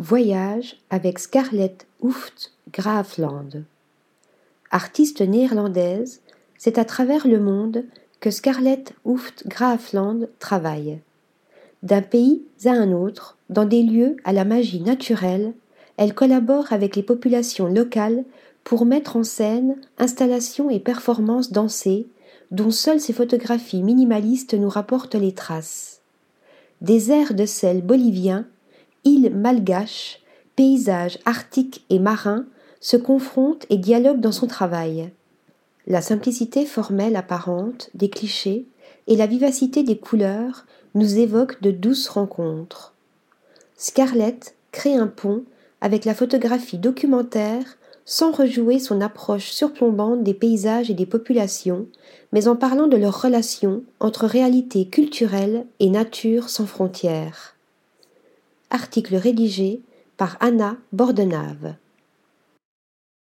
Voyage avec Scarlett Hooft Graafland. Artiste néerlandaise, c'est à travers le monde que Scarlett Hooft Graafland travaille. D'un pays à un autre, dans des lieux à la magie naturelle, elle collabore avec les populations locales pour mettre en scène installations et performances dansées dont seules ses photographies minimalistes nous rapportent les traces. Des airs de sel boliviens, îles malgaches, paysages arctiques et marins se confrontent et dialoguent dans son travail. La simplicité formelle apparente des clichés et la vivacité des couleurs nous évoquent de douces rencontres. Scarlett crée un pont avec la photographie documentaire sans rejouer son approche surplombante des paysages et des populations, mais en parlant de leur relation entre réalité culturelle et nature sans frontières. Article rédigé par Anna Bordenave.